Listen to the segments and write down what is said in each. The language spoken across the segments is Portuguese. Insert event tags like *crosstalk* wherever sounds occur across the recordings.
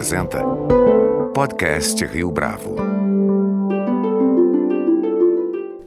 apresenta Podcast Rio Bravo.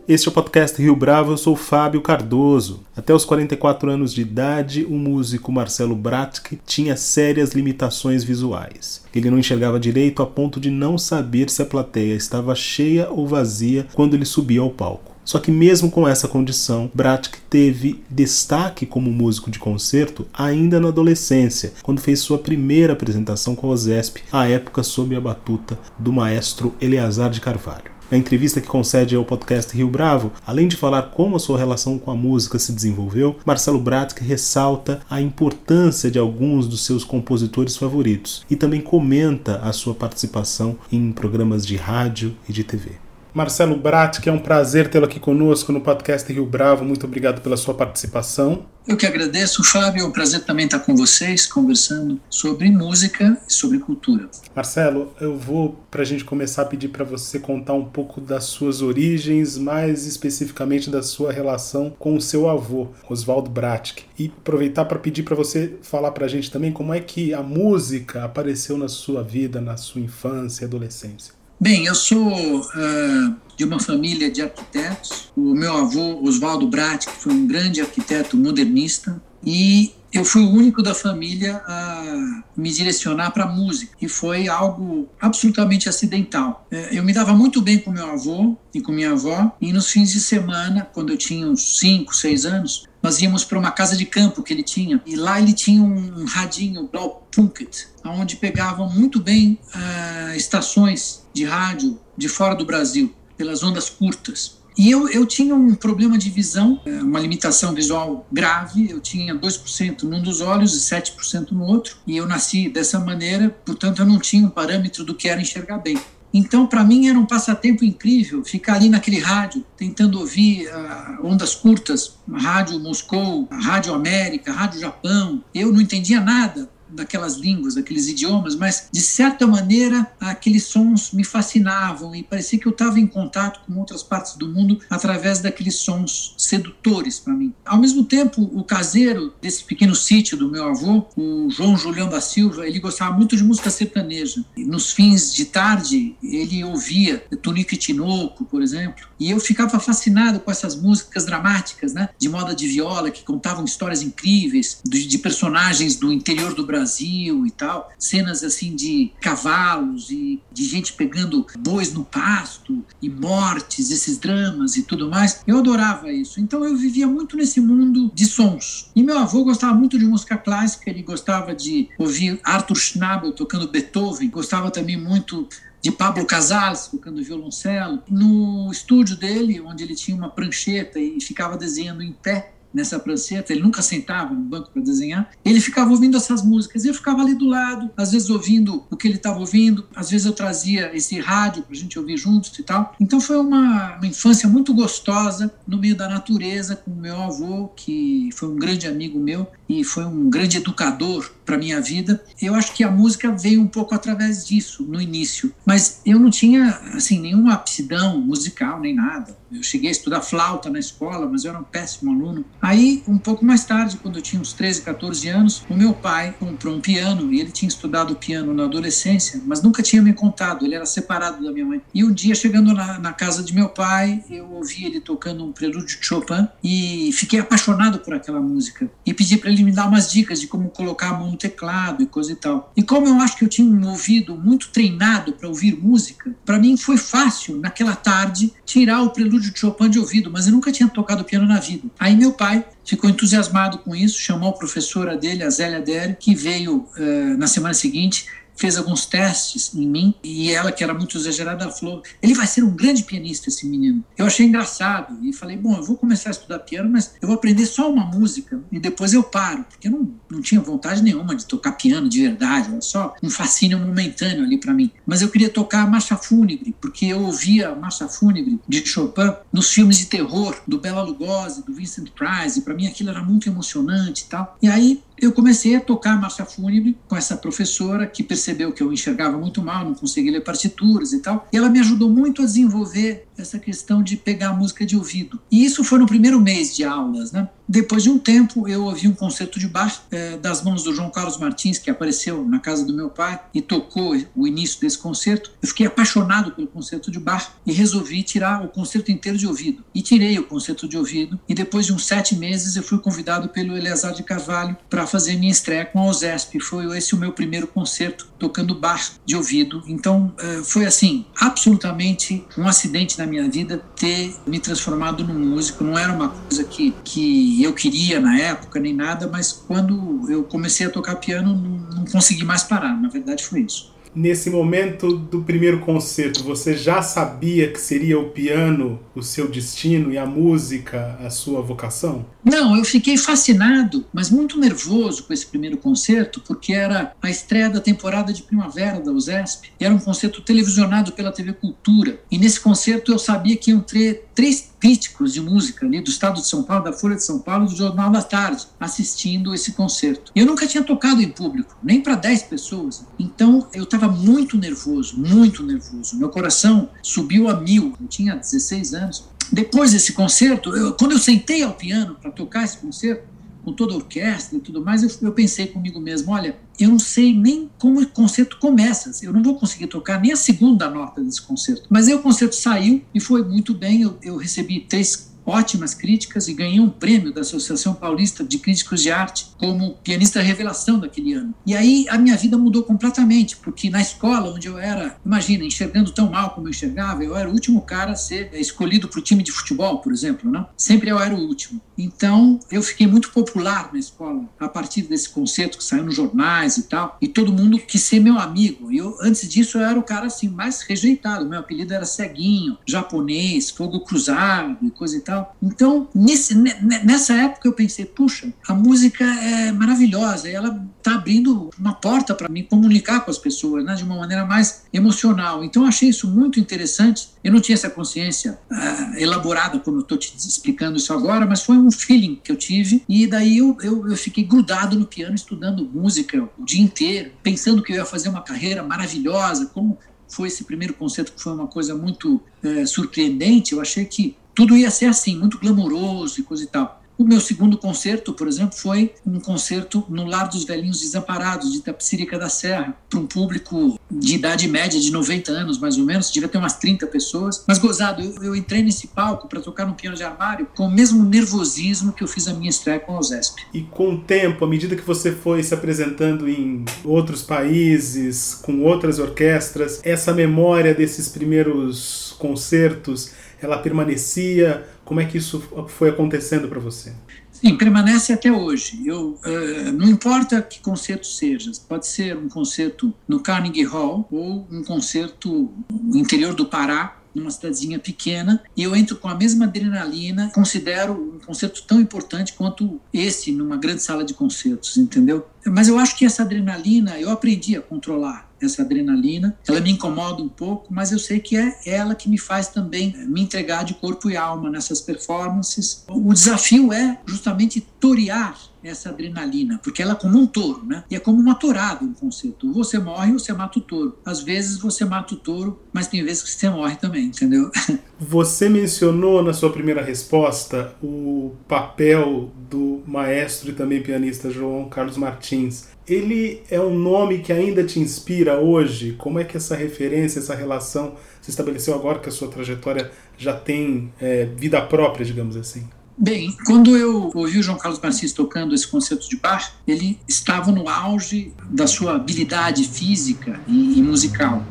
Este é o podcast Rio Bravo, eu sou Fábio Cardoso. Até os 44 anos de idade, o músico Marcelo Bratk tinha sérias limitações visuais. Ele não enxergava direito a ponto de não saber se a plateia estava cheia ou vazia quando ele subia ao palco. Só que mesmo com essa condição, Bratk teve destaque como músico de concerto ainda na adolescência, quando fez sua primeira apresentação com a OSESP, à época sob a batuta do maestro Eleazar de Carvalho. Na entrevista que concede ao podcast Rio Bravo, além de falar como a sua relação com a música se desenvolveu, Marcelo Bratk ressalta a importância de alguns dos seus compositores favoritos e também comenta a sua participação em programas de rádio e de TV. Marcelo Brat, que é um prazer tê-lo aqui conosco no podcast Rio Bravo. Muito obrigado pela sua participação. Eu que agradeço, Fábio. É um prazer também estar com vocês, conversando sobre música e sobre cultura. Marcelo, eu vou, para a gente começar, pedir para você contar um pouco das suas origens, mais especificamente da sua relação com o seu avô, Oswaldo Bratk. E aproveitar para pedir para você falar para a gente também como é que a música apareceu na sua vida, na sua infância e adolescência. Bem, eu sou uh, de uma família de arquitetos. O meu avô, Oswaldo Brat, foi um grande arquiteto modernista, e eu fui o único da família a me direcionar para música e foi algo absolutamente acidental. É, eu me dava muito bem com meu avô e com minha avó e nos fins de semana, quando eu tinha uns 5, 6 anos, nós íamos para uma casa de campo que ele tinha e lá ele tinha um radinho Blau Punket, onde pegavam muito bem uh, estações de rádio de fora do Brasil pelas ondas curtas. E eu, eu tinha um problema de visão, eh, uma limitação visual grave. Eu tinha 2% num dos olhos e 7% no outro. E eu nasci dessa maneira, portanto, eu não tinha um parâmetro do que era enxergar bem. Então, para mim, era um passatempo incrível ficar ali naquele rádio, tentando ouvir uh, ondas curtas, Rádio Moscou, Rádio América, Rádio Japão. Eu não entendia nada, daquelas línguas, daqueles idiomas, mas de certa maneira aqueles sons me fascinavam e parecia que eu estava em contato com outras partes do mundo através daqueles sons sedutores para mim. Ao mesmo tempo, o caseiro desse pequeno sítio do meu avô, o João Julião da Silva, ele gostava muito de música sertaneja. E nos fins de tarde, ele ouvia Tonico e Tinoco, por exemplo, e eu ficava fascinado com essas músicas dramáticas, né, de moda de viola, que contavam histórias incríveis de, de personagens do interior do Brasil e tal, cenas assim de cavalos e de gente pegando bois no pasto e mortes, esses dramas e tudo mais. Eu adorava isso. Então eu vivia muito nesse mundo de sons. E meu avô gostava muito de música clássica, ele gostava de ouvir Arthur Schnabel tocando Beethoven, gostava também muito de Pablo Casals tocando violoncelo. No estúdio dele, onde ele tinha uma prancheta e ficava desenhando em pé, nessa prancheta, ele nunca sentava no banco para desenhar, ele ficava ouvindo essas músicas, e eu ficava ali do lado, às vezes ouvindo o que ele estava ouvindo, às vezes eu trazia esse rádio para a gente ouvir juntos e tal. Então foi uma, uma infância muito gostosa no meio da natureza com meu avô, que foi um grande amigo meu e foi um grande educador para minha vida. Eu acho que a música veio um pouco através disso no início, mas eu não tinha assim nenhuma aptidão musical nem nada. Eu cheguei a estudar flauta na escola, mas eu era um péssimo aluno. Aí, um pouco mais tarde, quando eu tinha uns 13, 14 anos, o meu pai comprou um piano e ele tinha estudado piano na adolescência, mas nunca tinha me contado, ele era separado da minha mãe. E um dia, chegando na, na casa de meu pai, eu ouvi ele tocando um prelúdio de Chopin e fiquei apaixonado por aquela música. E pedi para ele me dar umas dicas de como colocar a mão no teclado e coisa e tal. E como eu acho que eu tinha um ouvido muito treinado para ouvir música, para mim foi fácil, naquela tarde, tirar o prelúdio de Chopin de ouvido, mas eu nunca tinha tocado piano na vida. Aí meu pai ficou entusiasmado com isso, chamou a professora dele, a Zélia Der, que veio uh, na semana seguinte fez alguns testes em mim e ela, que era muito exagerada, falou: ele vai ser um grande pianista, esse menino. Eu achei engraçado e falei: bom, eu vou começar a estudar piano, mas eu vou aprender só uma música e depois eu paro, porque eu não, não tinha vontade nenhuma de tocar piano de verdade, era só um fascínio momentâneo ali para mim. Mas eu queria tocar a Marcha Fúnebre, porque eu ouvia a Marcha Fúnebre de Chopin nos filmes de terror do Bela Lugosi, do Vincent Price, e para mim aquilo era muito emocionante e tal. E aí eu comecei a tocar marcha fúnebre com essa professora que percebeu que eu enxergava muito mal, não conseguia ler partituras e tal. E ela me ajudou muito a desenvolver essa questão de pegar a música de ouvido. E isso foi no primeiro mês de aulas, né? Depois de um tempo, eu ouvi um concerto de Bach é, das mãos do João Carlos Martins, que apareceu na casa do meu pai e tocou o início desse concerto. Eu fiquei apaixonado pelo concerto de Bach e resolvi tirar o concerto inteiro de ouvido. E tirei o concerto de ouvido. E depois de uns sete meses, eu fui convidado pelo Eleazar de Carvalho para fazer minha estreia com a OSESP. Foi esse o meu primeiro concerto tocando Bach de ouvido. Então, é, foi assim, absolutamente um acidente na minha vida ter me transformado num músico. Não era uma coisa que, que eu queria na época, nem nada, mas quando eu comecei a tocar piano, não, não consegui mais parar. Na verdade, foi isso. Nesse momento do primeiro concerto, você já sabia que seria o piano o seu destino e a música a sua vocação? Não, eu fiquei fascinado, mas muito nervoso com esse primeiro concerto, porque era a estreia da temporada de primavera da USESP. Era um concerto televisionado pela TV Cultura. E nesse concerto eu sabia que iam ter três críticos de música ali do estado de São Paulo, da Folha de São Paulo, do Jornal da Tarde, assistindo esse concerto. Eu nunca tinha tocado em público, nem para 10 pessoas. Então eu estava muito nervoso, muito nervoso. Meu coração subiu a mil. Eu tinha 16 anos. Depois desse concerto, eu, quando eu sentei ao piano para tocar esse concerto, com toda a orquestra e tudo mais, eu, eu, pensei comigo mesmo: olha, eu não sei nem como o concerto começa, eu não vou conseguir tocar nem a segunda nota desse concerto. Mas aí o concerto saiu e foi muito bem, eu, eu recebi três ótimas críticas e ganhei um prêmio da Associação Paulista de Críticos de Arte como pianista revelação daquele ano. E aí a minha vida mudou completamente, porque na escola onde eu era, imagina, enxergando tão mal como eu enxergava, eu era o último cara a ser escolhido para o time de futebol, por exemplo, não? Sempre eu era o último. Então eu fiquei muito popular na escola a partir desse concerto que saiu nos jornais e tal, e todo mundo quis ser meu amigo. E eu antes disso eu era o cara assim mais rejeitado. Meu apelido era ceguinho, japonês, fogo cruzado e coisa e tal. Então, nesse, nessa época eu pensei, puxa, a música é maravilhosa, ela está abrindo uma porta para me comunicar com as pessoas, né, de uma maneira mais emocional. Então, eu achei isso muito interessante. Eu não tinha essa consciência uh, elaborada, como eu estou te explicando isso agora, mas foi um feeling que eu tive. E daí eu, eu, eu fiquei grudado no piano, estudando música o dia inteiro, pensando que eu ia fazer uma carreira maravilhosa, como foi esse primeiro concerto que foi uma coisa muito é, surpreendente. Eu achei que tudo ia ser assim, muito glamouroso e coisa e tal. O meu segundo concerto, por exemplo, foi um concerto no Lar dos Velhinhos Desamparados, de Itapecirica da Serra, para um público de idade média de 90 anos, mais ou menos, devia ter umas 30 pessoas. Mas gozado, eu, eu entrei nesse palco para tocar no piano de armário com o mesmo nervosismo que eu fiz a minha estreia com a OSESP. E com o tempo, à medida que você foi se apresentando em outros países, com outras orquestras, essa memória desses primeiros concertos ela permanecia? Como é que isso foi acontecendo para você? Sim, permanece até hoje. Eu, uh, não importa que concerto seja, pode ser um concerto no Carnegie Hall ou um concerto no interior do Pará, numa cidadezinha pequena, e eu entro com a mesma adrenalina, considero um concerto tão importante quanto esse numa grande sala de concertos, entendeu? Mas eu acho que essa adrenalina eu aprendi a controlar essa adrenalina. Ela me incomoda um pouco, mas eu sei que é ela que me faz também me entregar de corpo e alma nessas performances. O desafio é justamente torear essa adrenalina, porque ela é como um touro, né? E é como uma tourada um conceito. Você morre, você mata o touro. Às vezes você mata o touro, mas tem vezes que você morre também, entendeu? *laughs* Você mencionou na sua primeira resposta o papel do maestro e também pianista João Carlos Martins. Ele é um nome que ainda te inspira hoje? Como é que essa referência, essa relação se estabeleceu agora que a sua trajetória já tem é, vida própria, digamos assim? Bem, quando eu ouvi o João Carlos Martins tocando esse concerto de Bach, ele estava no auge da sua habilidade física e, e musical.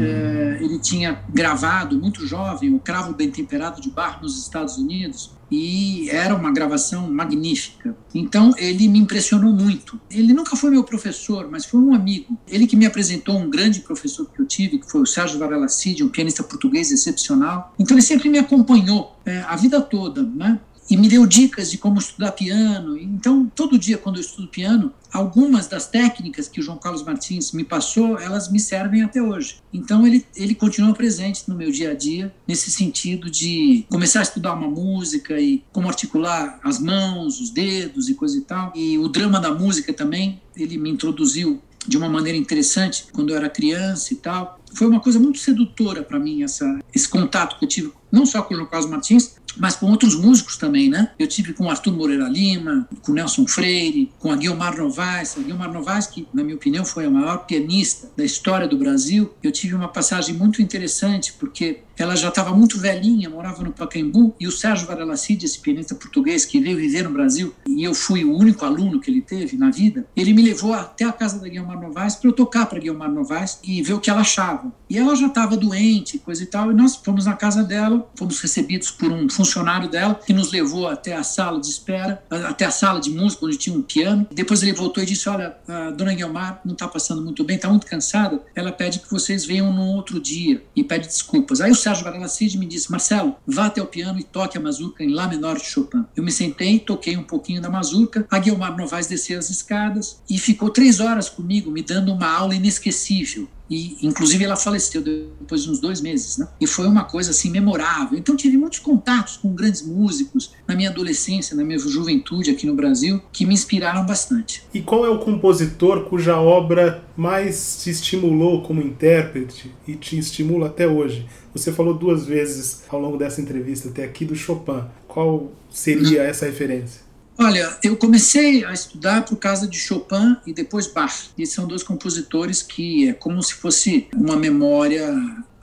É, ele tinha gravado, muito jovem, o Cravo Bem Temperado de Bach nos Estados Unidos, e era uma gravação magnífica. Então ele me impressionou muito. Ele nunca foi meu professor, mas foi um amigo. Ele que me apresentou um grande professor que eu tive, que foi o Sérgio Varela Cid, um pianista português excepcional. Então ele sempre me acompanhou é, a vida toda, né? e me deu dicas de como estudar piano. Então, todo dia quando eu estudo piano, algumas das técnicas que o João Carlos Martins me passou, elas me servem até hoje. Então ele, ele continua presente no meu dia a dia, nesse sentido de começar a estudar uma música e como articular as mãos, os dedos e coisa e tal. E o drama da música também, ele me introduziu de uma maneira interessante quando eu era criança e tal. Foi uma coisa muito sedutora para mim essa, esse contato que eu tive não só com o João Carlos Martins, mas com outros músicos também, né? Eu tive com Arthur Moreira Lima, com Nelson Freire, com a Guilmar Novaes. A Guilmar Novaes, que na minha opinião foi a maior pianista da história do Brasil, eu tive uma passagem muito interessante, porque ela já estava muito velhinha, morava no Pacaembu, e o Sérgio Varela Cid, esse pianista português que veio viver no Brasil, e eu fui o único aluno que ele teve na vida, ele me levou até a casa da Guilmar Novaes para eu tocar para Guilmar Novaes e ver o que ela achava. E ela já estava doente, coisa e tal, e nós fomos na casa dela, fomos recebidos por um funcionário dela, que nos levou até a sala de espera, até a sala de música, onde tinha um piano. Depois ele voltou e disse: Olha, a dona Guilmar não está passando muito bem, está muito cansada, ela pede que vocês venham num outro dia e pede desculpas. Aí o Sérgio Varela Cid me disse: Marcelo, vá até o piano e toque a mazurca em Lá menor de Chopin. Eu me sentei, toquei um pouquinho da mazurca, a Guilmar Novaes desceu as escadas e ficou três horas comigo, me dando uma aula inesquecível e inclusive ela faleceu depois de uns dois meses, né? E foi uma coisa assim memorável. Então tive muitos contatos com grandes músicos na minha adolescência, na minha juventude aqui no Brasil, que me inspiraram bastante. E qual é o compositor cuja obra mais te estimulou como intérprete e te estimula até hoje? Você falou duas vezes ao longo dessa entrevista até aqui do Chopin. Qual seria essa referência? Olha, eu comecei a estudar por causa de Chopin e depois Bach. E são dois compositores que é como se fosse uma memória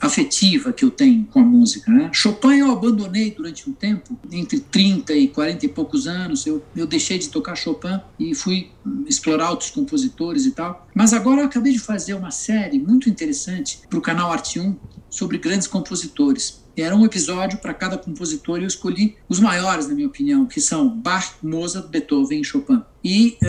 afetiva que eu tenho com a música. Né? Chopin eu abandonei durante um tempo, entre 30 e 40 e poucos anos, eu, eu deixei de tocar Chopin e fui explorar outros compositores e tal. Mas agora eu acabei de fazer uma série muito interessante para o canal Arte 1 sobre grandes compositores. Era um episódio para cada compositor e eu escolhi os maiores, na minha opinião, que são Bach, Mozart, Beethoven e Chopin. E uh,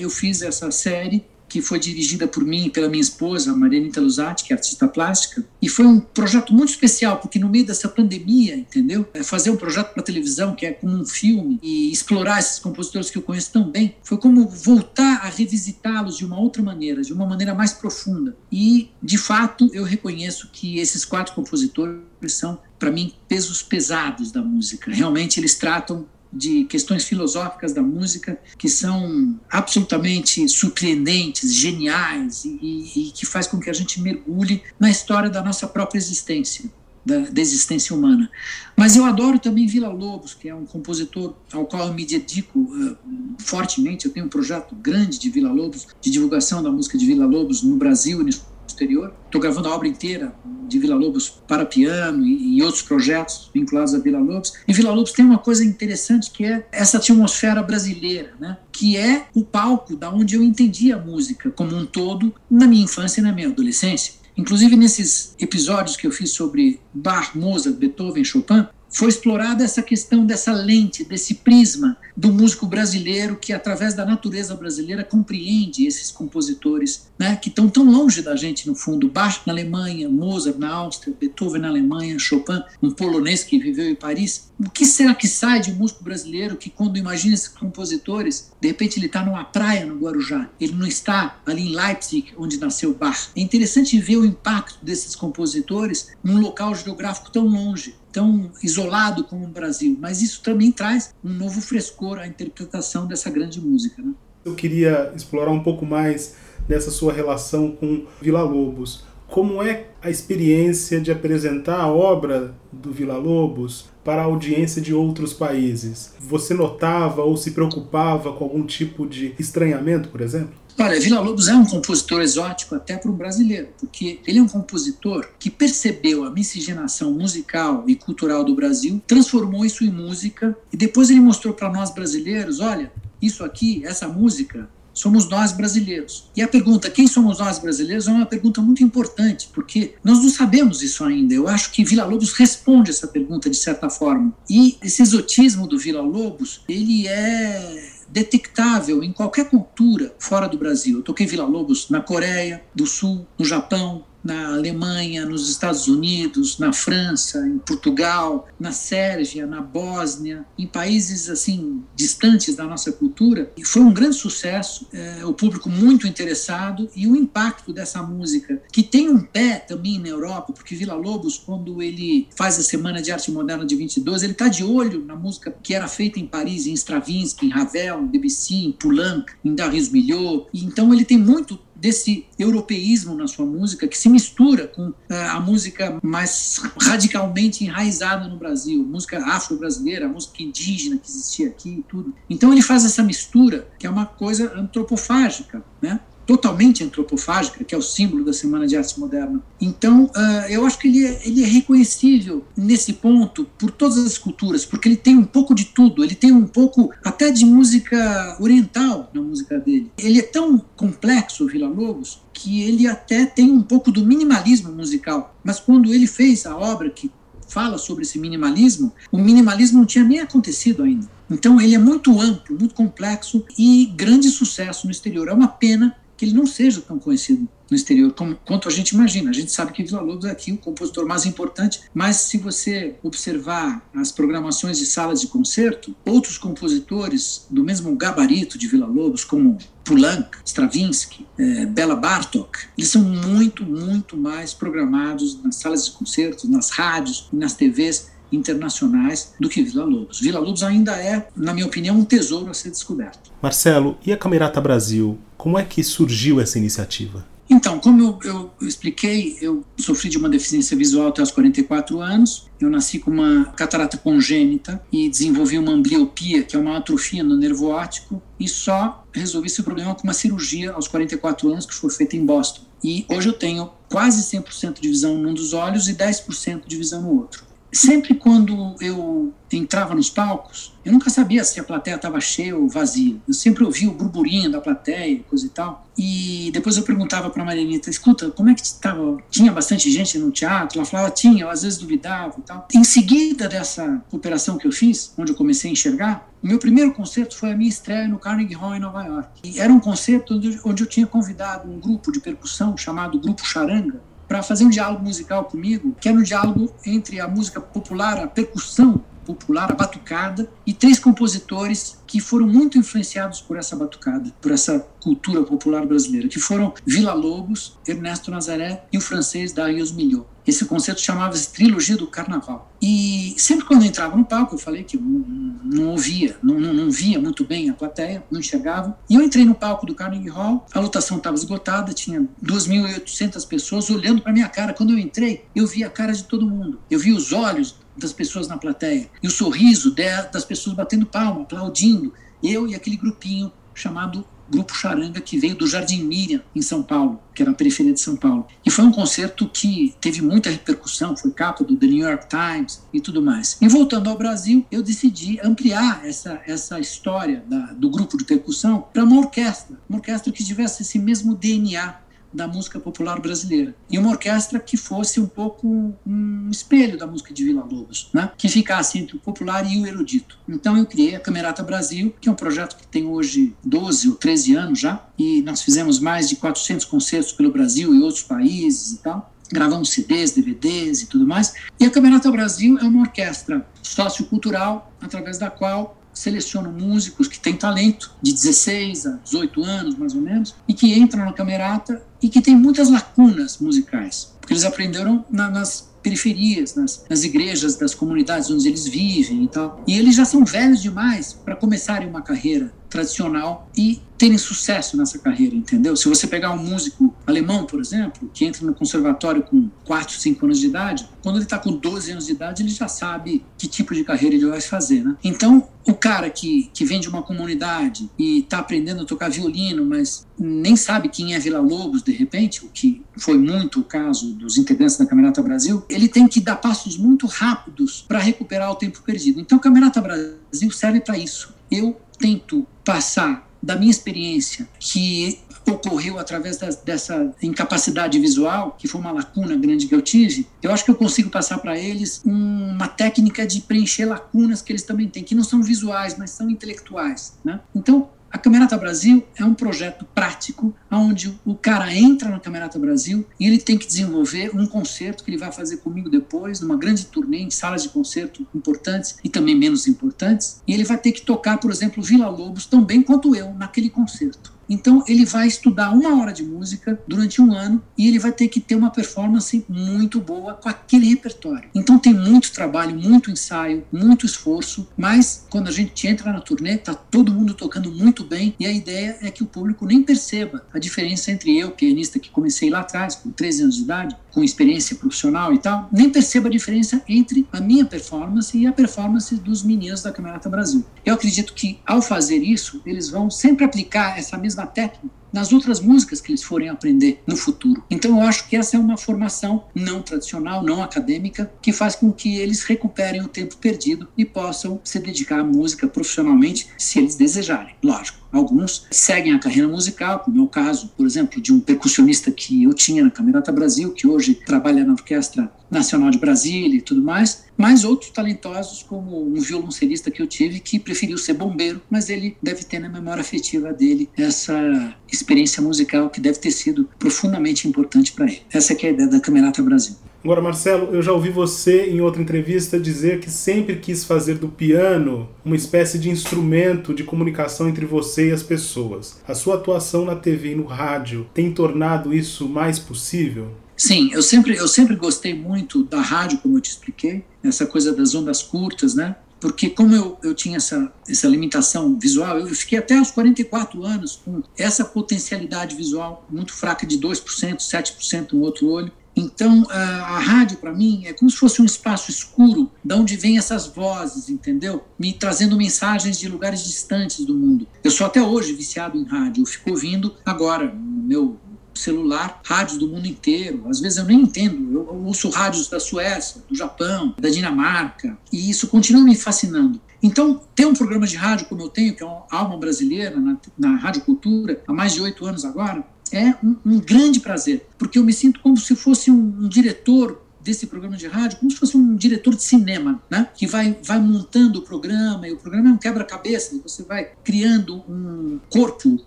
eu fiz essa série que foi dirigida por mim e pela minha esposa, Marianita Luzatti, que é artista plástica, e foi um projeto muito especial, porque no meio dessa pandemia, entendeu? É fazer um projeto para televisão, que é como um filme, e explorar esses compositores que eu conheço tão bem, foi como voltar a revisitá-los de uma outra maneira, de uma maneira mais profunda. E, de fato, eu reconheço que esses quatro compositores são, para mim, pesos pesados da música. Realmente, eles tratam de questões filosóficas da música que são absolutamente surpreendentes, geniais e, e, que faz com que a gente mergulhe na história da nossa própria existência, da, da existência humana. Mas eu adoro também Vila Lobos, que é um compositor ao qual eu me dedico uh, fortemente. Eu tenho um projeto grande de Vila Lobos, de divulgação da música de Vila Lobos no Brasil e no exterior. Estou gravando a obra inteira de Vila Lobos para piano e, e, outros projetos vinculados a Vila Lobos. E Vila Lobos tem uma coisa interessante que é essa atmosfera brasileira, né? que é o palco da onde eu entendi a música como um todo na minha infância e na minha adolescência. Inclusive nesses episódios que eu fiz sobre Bach, Mozart, Beethoven, Chopin, foi explorada essa questão dessa lente, desse prisma do músico brasileiro que, através da natureza brasileira, compreende esses compositores né, que estão tão longe da gente, no fundo. Bach na Alemanha, Mozart na Áustria, Beethoven na Alemanha, Chopin, um polonês que viveu em Paris. O que será que sai de um músico brasileiro que, quando imagina esses compositores, de repente ele está numa praia no Guarujá, ele não está ali em Leipzig, onde nasceu Bach? É interessante ver o impacto desses compositores num local geográfico tão longe tão isolado como o Brasil, mas isso também traz um novo frescor à interpretação dessa grande música. Né? Eu queria explorar um pouco mais dessa sua relação com Vila Lobos. Como é a experiência de apresentar a obra do Vila Lobos para a audiência de outros países? Você notava ou se preocupava com algum tipo de estranhamento, por exemplo? Olha, Vila Lobos é um compositor exótico até para o brasileiro, porque ele é um compositor que percebeu a miscigenação musical e cultural do Brasil, transformou isso em música e depois ele mostrou para nós brasileiros: olha, isso aqui, essa música, somos nós brasileiros. E a pergunta, quem somos nós brasileiros, é uma pergunta muito importante, porque nós não sabemos isso ainda. Eu acho que Vila Lobos responde essa pergunta de certa forma. E esse exotismo do Vila Lobos, ele é detectável em qualquer cultura fora do Brasil. Eu toquei Vila Lobos na Coreia do Sul, no Japão, na Alemanha, nos Estados Unidos, na França, em Portugal, na Sérvia, na Bósnia, em países assim distantes da nossa cultura. E foi um grande sucesso, é, o público muito interessado e o impacto dessa música, que tem um pé também na Europa, porque Vila Lobos, quando ele faz a Semana de Arte Moderna de 22, ele está de olho na música que era feita em Paris, em Stravinsky, em Ravel, em Debussy, em Poulenc, em Darius Milhaud. E então ele tem muito desse europeísmo na sua música que se mistura com uh, a música mais radicalmente enraizada no Brasil, música afro-brasileira, música indígena que existia aqui e tudo. Então ele faz essa mistura que é uma coisa antropofágica, né? Totalmente antropofágica, que é o símbolo da Semana de Arte Moderna. Então, uh, eu acho que ele é, ele é reconhecível nesse ponto por todas as culturas, porque ele tem um pouco de tudo, ele tem um pouco até de música oriental na música dele. Ele é tão complexo, o Vila Lobos, que ele até tem um pouco do minimalismo musical. Mas quando ele fez a obra que fala sobre esse minimalismo, o minimalismo não tinha nem acontecido ainda. Então ele é muito amplo, muito complexo e grande sucesso no exterior. É uma pena que ele não seja tão conhecido no exterior como, quanto a gente imagina. A gente sabe que Vila Lobos é aqui o compositor mais importante, mas se você observar as programações de salas de concerto, outros compositores do mesmo gabarito de Vila Lobos, como Poulenc, Stravinsky, é, Bela Bartok, eles são muito, muito mais programados nas salas de concertos, nas rádios, nas TVs internacionais do que Vila Lobos. Vila Lobos ainda é, na minha opinião, um tesouro a ser descoberto. Marcelo, e a Camerata Brasil? Como é que surgiu essa iniciativa? Então, como eu, eu, expliquei, eu sofri de uma deficiência visual até os 44 anos. Eu nasci com uma catarata congênita e desenvolvi uma ambliopia, que é uma atrofia no nervo óptico, e só resolvi esse problema com uma cirurgia aos 44 anos, que foi feita em Boston. E hoje eu tenho quase 100% de visão num dos olhos e 10% de visão no outro sempre quando eu entrava nos palcos, eu nunca sabia se a plateia estava cheia ou vazia. Eu sempre ouvia o burburinho da plateia, coisa e tal. E depois eu perguntava para a Marianita, escuta, como é que estava? Tinha bastante gente no teatro? Ela falava, tinha, eu às vezes duvidava e tal. Em seguida dessa operação que eu fiz, onde eu comecei a enxergar, o meu primeiro concerto foi a minha estreia no Carnegie Hall em Nova York. E era um concerto onde eu tinha convidado um grupo de percussão chamado Grupo Charanga, para fazer um diálogo musical comigo, que era um diálogo entre a música popular, a percussão popular, a batucada, e três compositores que foram muito influenciados por essa batucada, por essa cultura popular brasileira, que foram Vila Lobos, Ernesto Nazaré e o francês Darius Milhaud. Esse concerto chamava-se Trilogia do Carnaval. E sempre quando eu entrava no palco, eu falei que eu não, não ouvia, não, não, não, via muito bem a plateia, não enxergava. E eu entrei no palco do Carnegie Hall, a lotação estava esgotada, tinha 2.800 pessoas olhando para minha cara. Quando eu entrei, eu vi a cara de todo mundo. Eu vi os olhos das pessoas na plateia e o sorriso das pessoas batendo palma, aplaudindo. Eu e aquele grupinho chamado Grupo Charanga, que veio do Jardim Miriam, em São Paulo, que era na periferia de São Paulo. E foi um concerto que teve muita repercussão, foi capa do The New York Times e tudo mais. E voltando ao Brasil, eu decidi ampliar essa, essa história da, do grupo de percussão para uma orquestra, uma orquestra que tivesse esse mesmo DNA da música popular brasileira. E uma orquestra que fosse um pouco um espelho da música de Vila Lobos, né? que ficasse entre o popular e o erudito. Então eu criei a Camerata Brasil, que é um projeto que tem hoje 12 ou 13 anos já, e nós fizemos mais de 400 concertos pelo Brasil e outros países e tal. Gravamos CDs, DVDs e tudo mais. E a Camerata Brasil é uma orquestra sociocultural através da qual seleciono músicos que têm talento, de 16 a 18 anos, mais ou menos, e que entram na camerata e que têm muitas lacunas musicais, porque eles aprenderam na, nas periferias, nas, nas, igrejas das comunidades onde eles vivem e tal. E eles já são velhos demais para começarem uma carreira tradicional e terem sucesso nessa carreira, entendeu? Se você pegar um músico alemão, por exemplo, que entra no conservatório com 4, 5 anos de idade, quando ele está com 12 anos de idade, ele já sabe que tipo de carreira ele vai fazer, né? Então, o cara que, que vem de uma comunidade e está aprendendo a tocar violino, mas nem sabe quem é Vila Lobos, de repente, o que foi muito o caso dos integrantes da Camerata Brasil, ele tem que dar passos muito rápidos para recuperar o tempo perdido. Então, a Camerata Brasil serve para isso. Eu tento passar da minha experiência, que ocorreu através da, dessa incapacidade visual, que foi uma lacuna grande que eu tive, eu acho que eu consigo passar para eles uma técnica de preencher lacunas que eles também têm, que não são visuais, mas são intelectuais. Né? Então, A Camerata Brasil é um projeto prático, onde o cara entra na Camerata Brasil e ele tem que desenvolver um concerto que ele vai fazer comigo depois, numa grande turnê em salas de concerto importantes e também menos importantes. E ele vai ter que tocar, por exemplo, Vila Lobos tão bem quanto eu naquele concerto. Então ele vai estudar uma hora de música durante um ano e ele vai ter que ter uma performance muito boa com aquele repertório. Então tem muito trabalho, muito ensaio, muito esforço, mas quando a gente entra na turnê, tá todo mundo tocando muito bem e a ideia é que o público nem perceba a diferença entre eu, pianista que comecei lá atrás, com 13 anos de idade, com experiência profissional e tal, nem perceba a diferença entre a minha performance e a performance dos meninos da Camerata Brasil. Eu acredito que ao fazer isso, eles vão sempre aplicar essa mesma técnica nas outras músicas que eles forem aprender no futuro. Então eu acho que essa é uma formação não tradicional, não acadêmica, que faz com que eles recuperem o tempo perdido e possam se dedicar à música profissionalmente, se eles desejarem, lógico. Alguns seguem a carreira musical, como é o caso, por exemplo, de um percussionista que eu tinha na Camerata Brasil, que hoje trabalha na Orquestra Nacional de Brasília e tudo mais, mas outros talentosos, como um violoncelista que eu tive, que preferiu ser bombeiro, mas ele deve ter na memória afetiva dele essa experiência musical que deve ter sido profundamente importante para ele. Essa é a ideia da Camerata Brasil. Agora, Marcelo, eu já ouvi você em outra entrevista dizer que sempre quis fazer do piano uma espécie de instrumento de comunicação entre você e as pessoas. A sua atuação na TV e no rádio tem tornado isso mais possível? Sim, eu sempre, eu sempre gostei muito da rádio, como eu te expliquei, essa coisa das ondas curtas, né? porque como eu, eu tinha essa, essa limitação visual, eu fiquei até aos 44 anos com essa potencialidade visual muito fraca de 2%, 7% no outro olho. Então, a, a rádio, para mim, é como se fosse um espaço escuro, de onde vêm essas vozes, entendeu? Me trazendo mensagens de lugares distantes do mundo. Eu sou até hoje viciado em rádio, eu fico ouvindo agora no meu celular rádios do mundo inteiro. Às vezes eu nem entendo. Eu ouço rádios da Suécia, do Japão, da Dinamarca, e isso continua me fascinando. Então, ter um programa de rádio como eu tenho, que é uma alma brasileira na, na Rádio Cultura, há mais de oito anos agora, é um, um, grande prazer, porque eu me sinto como se fosse um, um diretor desse programa de rádio como se fosse um diretor de cinema, né? Que vai, vai montando o programa e o programa é um quebra-cabeça. Você vai criando um corpo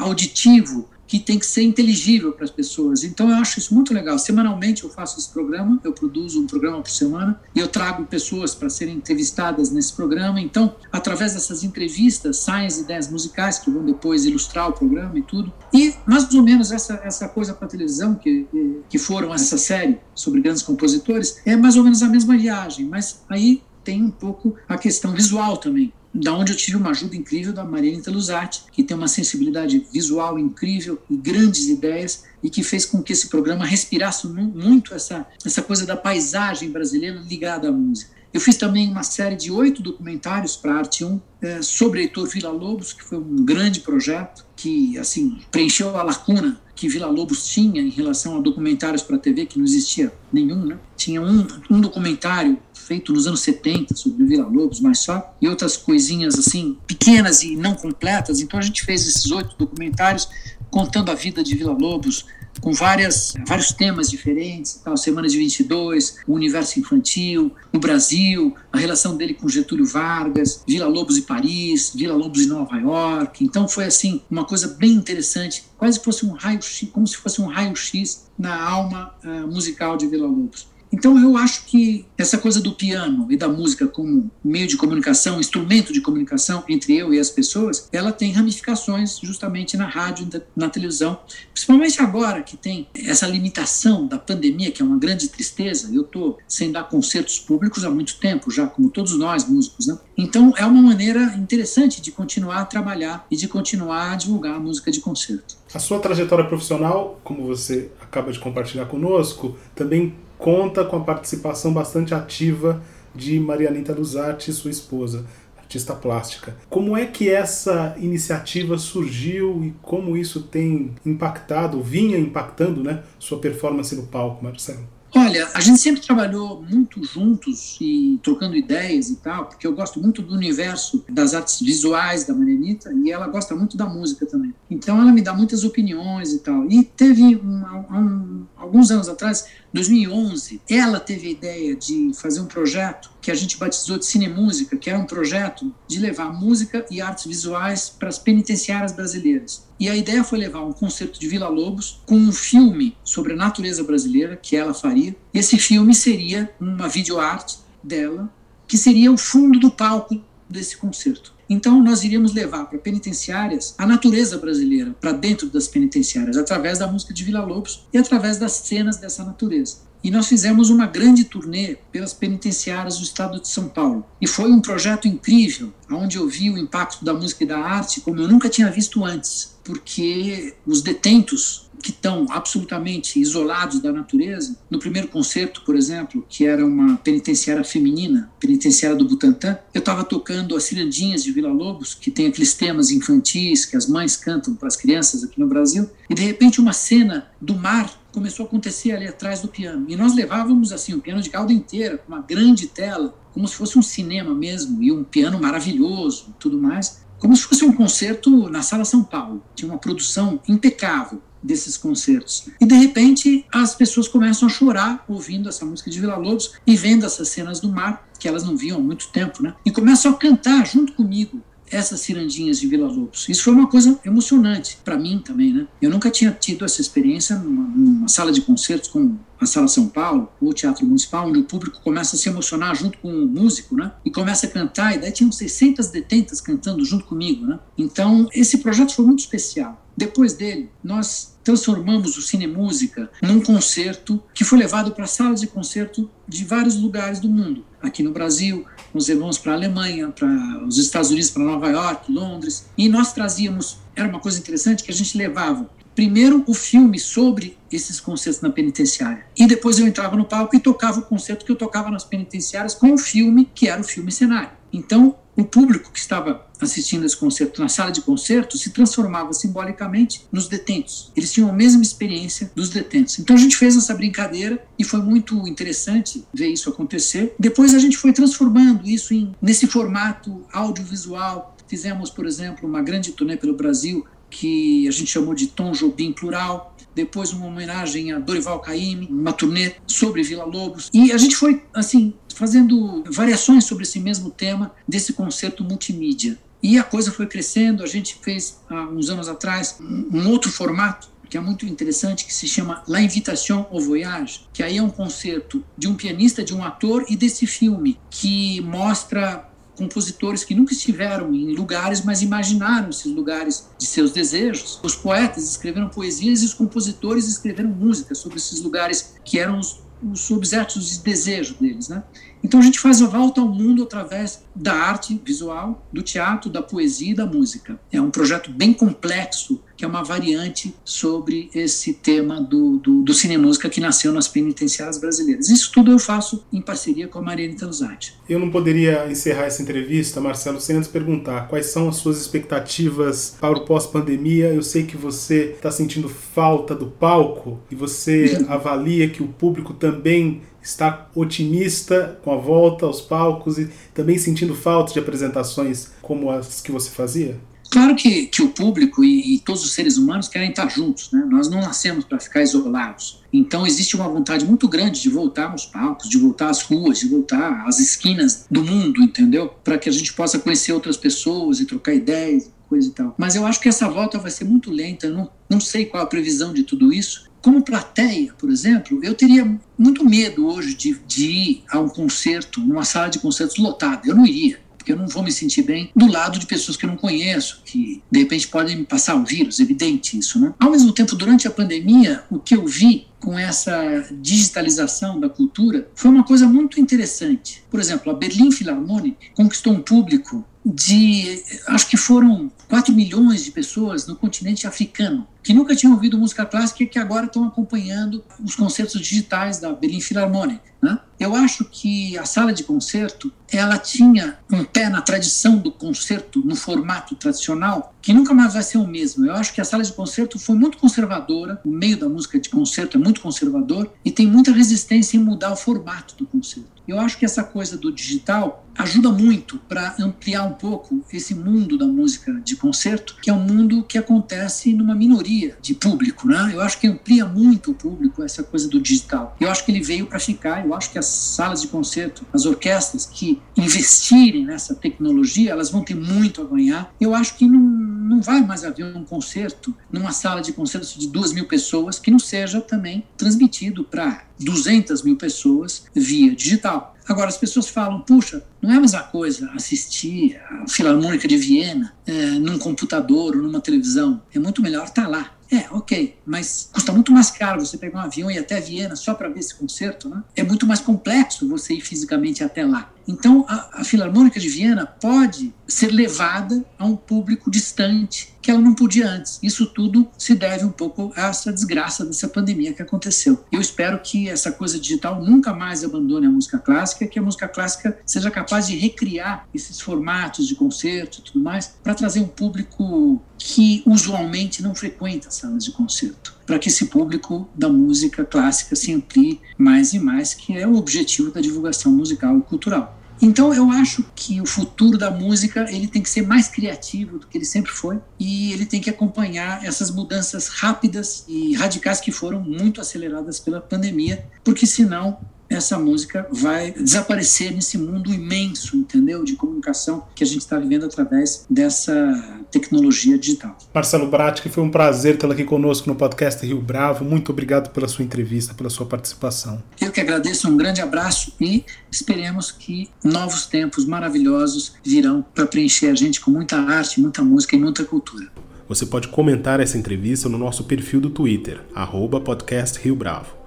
auditivo que tem que ser inteligível para as pessoas. Então eu acho isso muito legal. Semanalmente eu faço esse programa, eu produzo um programa por semana e eu trago pessoas para serem entrevistadas nesse programa. Então, através dessas entrevistas, saem as ideias musicais que vão depois ilustrar o programa e tudo. E mais ou menos essa, essa coisa para televisão que, que foram essa série sobre grandes compositores é mais ou menos a mesma viagem, mas aí tem um pouco a questão visual também da onde eu tive uma ajuda incrível da Mariana Teluzati, que tem uma sensibilidade visual incrível e grandes ideias e que fez com que esse programa respirasse muito essa, essa coisa da paisagem brasileira ligada à música. Eu fiz também uma série de oito documentários para a Arte 1 é, sobre Heitor Villa-Lobos, que foi um grande projeto que assim preencheu a lacuna que Vila Lobos tinha em relação a documentários para TV, que não existia nenhum, né? Tinha um, um documentário feito nos anos 70 sobre Vila Lobos, mas só, e outras coisinhas assim, pequenas e não completas. Então a gente fez esses oito documentários contando a vida de Vila Lobos, com várias, vários temas diferentes, tal, Semana de 22, o universo infantil, o Brasil, a relação dele com Getúlio Vargas, Vila Lobos e Paris, Vila Lobos e Nova York. Então foi assim uma coisa bem interessante, quase fosse um raio como se fosse um raio-x na alma uh, musical de Vila Lobos. Então eu acho que essa coisa do piano e da música como meio de comunicação, instrumento de comunicação entre eu e as pessoas, ela tem ramificações justamente na rádio na televisão, principalmente agora que tem essa limitação da pandemia, que é uma grande tristeza. Eu estou sem dar concertos públicos há muito tempo já, como todos nós músicos, né? Então é uma maneira interessante de continuar a trabalhar e de continuar a divulgar a música de concerto. A sua trajetória profissional, como você acaba de compartilhar conosco, também conta com a participação bastante ativa de Marianita Luzatti, sua esposa, artista plástica. Como é que essa iniciativa surgiu e como isso tem impactado, vinha impactando, né, sua performance no palco, Marcelo? Olha, a gente sempre trabalhou muito juntos e trocando ideias e tal, porque eu gosto muito do universo das artes visuais da Marianita e ela gosta muito da música também. Então ela me dá muitas opiniões e tal. E teve um, um, alguns anos atrás, 2011, ela teve a ideia de fazer um projeto que a gente batizou de Cinemúsica, que era um projeto de levar música e artes visuais para as penitenciárias brasileiras. E a ideia foi levar um concerto de Vila Lobos com um filme sobre a natureza brasileira que ela faria. Esse filme seria uma videoarte dela, que seria o fundo do palco desse concerto. Então, nós iríamos levar para penitenciárias a natureza brasileira para dentro das penitenciárias, através da música de Vila Lobos e através das cenas dessa natureza. E nós fizemos uma grande turnê pelas penitenciárias do estado de São Paulo. E foi um projeto incrível, onde eu vi o impacto da música e da arte como eu nunca tinha visto antes, porque os detentos que estão absolutamente isolados da natureza. No primeiro concerto, por exemplo, que era uma penitenciária feminina, penitenciária do Butantã, eu estava tocando as cirandinhas de Vila Lobos, que tem aqueles temas infantis que as mães cantam para as crianças aqui no Brasil, e de repente uma cena do mar começou a acontecer ali atrás do piano. E nós levávamos assim o piano de cauda inteira, uma grande tela, como se fosse um cinema mesmo, e um piano maravilhoso, tudo mais, como se fosse um concerto na Sala São Paulo. Tinha uma produção impecável desses concertos. E de repente as pessoas começam a chorar ouvindo essa música de Vila Lobos e vendo essas cenas do mar que elas não viam há muito tempo, né? E começam a cantar junto comigo essas cirandinhas de Vila Lobos. Isso foi uma coisa emocionante para mim também, né? Eu nunca tinha tido essa experiência numa, numa, sala de concertos como a Sala São Paulo ou Teatro Municipal, onde o público começa a se emocionar junto com o músico, né? E começa a cantar, e daí tinham 600 detentas cantando junto comigo, né? Então, esse projeto foi muito especial. Depois dele, nós transformamos o Cine Música num concerto que foi levado para salas de concerto de vários lugares do mundo. Aqui no Brasil, nos levamos para a Alemanha, para os Estados Unidos, para Nova York, Londres. E nós trazíamos, era uma coisa interessante, que a gente levava primeiro o filme sobre esses concertos na penitenciária. E depois eu entrava no palco e tocava o concerto que eu tocava nas penitenciárias com o filme, que era o filme cenário. Então, o público que estava assistindo esse concerto na sala de concerto se transformava simbolicamente nos detentos. Eles tinham a mesma experiência dos detentos. Então a gente fez essa brincadeira e foi muito interessante ver isso acontecer. Depois a gente foi transformando isso em, nesse formato audiovisual. Fizemos, por exemplo, uma grande turnê pelo Brasil que a gente chamou de Tom Jobim Plural, depois uma homenagem a Dorival Caymmi, uma turnê sobre Vila Lobos. E a gente foi, assim, fazendo variações sobre esse mesmo tema desse concerto multimídia. E a coisa foi crescendo, a gente fez, há uns anos atrás, um outro formato que é muito interessante, que se chama La Invitation au Voyage, que aí é um concerto de um pianista, de um ator e desse filme, que mostra compositores que nunca estiveram em lugares, mas imaginaram esses lugares de seus desejos. Os poetas escreveram poesias e os compositores escreveram músicas sobre esses lugares que eram os, os objetos de desejo deles, né? Então a gente faz a volta ao mundo através da arte visual, do teatro, da poesia e da música. É um projeto bem complexo, que é uma variante sobre esse tema do, do, do música que nasceu nas penitenciárias brasileiras. Isso tudo eu faço em parceria com a Mariana Teluzati. Eu não poderia encerrar essa entrevista, Marcelo, sem antes perguntar quais são as suas expectativas para o pós-pandemia. Eu sei que você está sentindo falta do palco e você avalia que o público também está otimista com a volta aos palcos e também sentindo falta de apresentações como as que você fazia? Claro que, que o público e, e, todos os seres humanos querem estar juntos, né? Nós não nascemos para ficar isolados. Então existe uma vontade muito grande de voltar aos palcos, de voltar às ruas, de voltar às esquinas do mundo, entendeu? Para que a gente possa conhecer outras pessoas e trocar ideias, coisa e tal. Mas eu acho que essa volta vai ser muito lenta. Eu não, não sei qual a previsão de tudo isso. Como plateia, por exemplo, eu teria muito medo hoje de, de ir a um concerto, numa sala de concertos lotada. Eu não iria porque eu não vou me sentir bem do lado de pessoas que eu não conheço, que de repente podem me passar o vírus, evidente isso, né? Ao mesmo tempo, durante a pandemia, o que eu vi com essa digitalização da cultura foi uma coisa muito interessante. Por exemplo, a Berlin Philharmonic conquistou um público de, acho que foram 4 milhões de pessoas no continente africano que nunca tinham ouvido música clássica e que agora estão acompanhando os concertos digitais da Berlin Philharmonic. Né? Eu acho que a sala de concerto ela tinha um pé na tradição do concerto no formato tradicional que nunca mais vai ser o mesmo. Eu acho que a sala de concerto foi muito conservadora, o meio da música de concerto é muito conservador e tem muita resistência em mudar o formato do concerto. Eu acho que essa coisa do digital ajuda muito para ampliar um pouco esse mundo da música de concerto, que é um mundo que acontece numa minoria de público, né? Eu acho que amplia muito o público essa coisa do digital. Eu acho que ele veio para ficar. Eu acho que as salas de concerto, as orquestras que investirem nessa tecnologia, elas vão ter muito a ganhar. Eu acho que não, não vai mais haver um concerto numa sala de concertos de duas mil pessoas que não seja também transmitido para 200 mil pessoas via digital. Agora, as pessoas falam, puxa, não é a mesma coisa assistir a Filarmônica de Viena é, num computador ou numa televisão. É muito melhor estar tá lá. É, ok, mas custa muito mais caro você pegar um avião e ir até Viena só para ver esse concerto, né? É muito mais complexo você ir fisicamente até lá. Então, a, a Filarmônica de Viena pode ser levada a um público distante que ela não podia antes. Isso tudo se deve um pouco a essa desgraça dessa pandemia que aconteceu. Eu espero que essa coisa digital nunca mais abandone a música clássica, que a música clássica seja capaz de recriar esses formatos de concerto e tudo mais, para trazer um público que usualmente não frequenta salas de concerto para que esse público da música clássica se amplie mais e mais, que é o objetivo da divulgação musical e cultural. Então eu acho que o futuro da música ele tem que ser mais criativo do que ele sempre foi e ele tem que acompanhar essas mudanças rápidas e radicais que foram muito aceleradas pela pandemia, porque senão essa música vai desaparecer nesse mundo imenso, entendeu? De comunicação que a gente está vivendo através dessa tecnologia digital. Marcelo Bratti, foi um prazer tê-lo aqui conosco no podcast Rio Bravo. Muito obrigado pela sua entrevista, pela sua participação. Eu que agradeço, um grande abraço e esperemos que novos tempos maravilhosos virão para preencher a gente com muita arte, muita música e muita cultura. Você pode comentar essa entrevista no nosso perfil do Twitter, arroba podcast Rio Bravo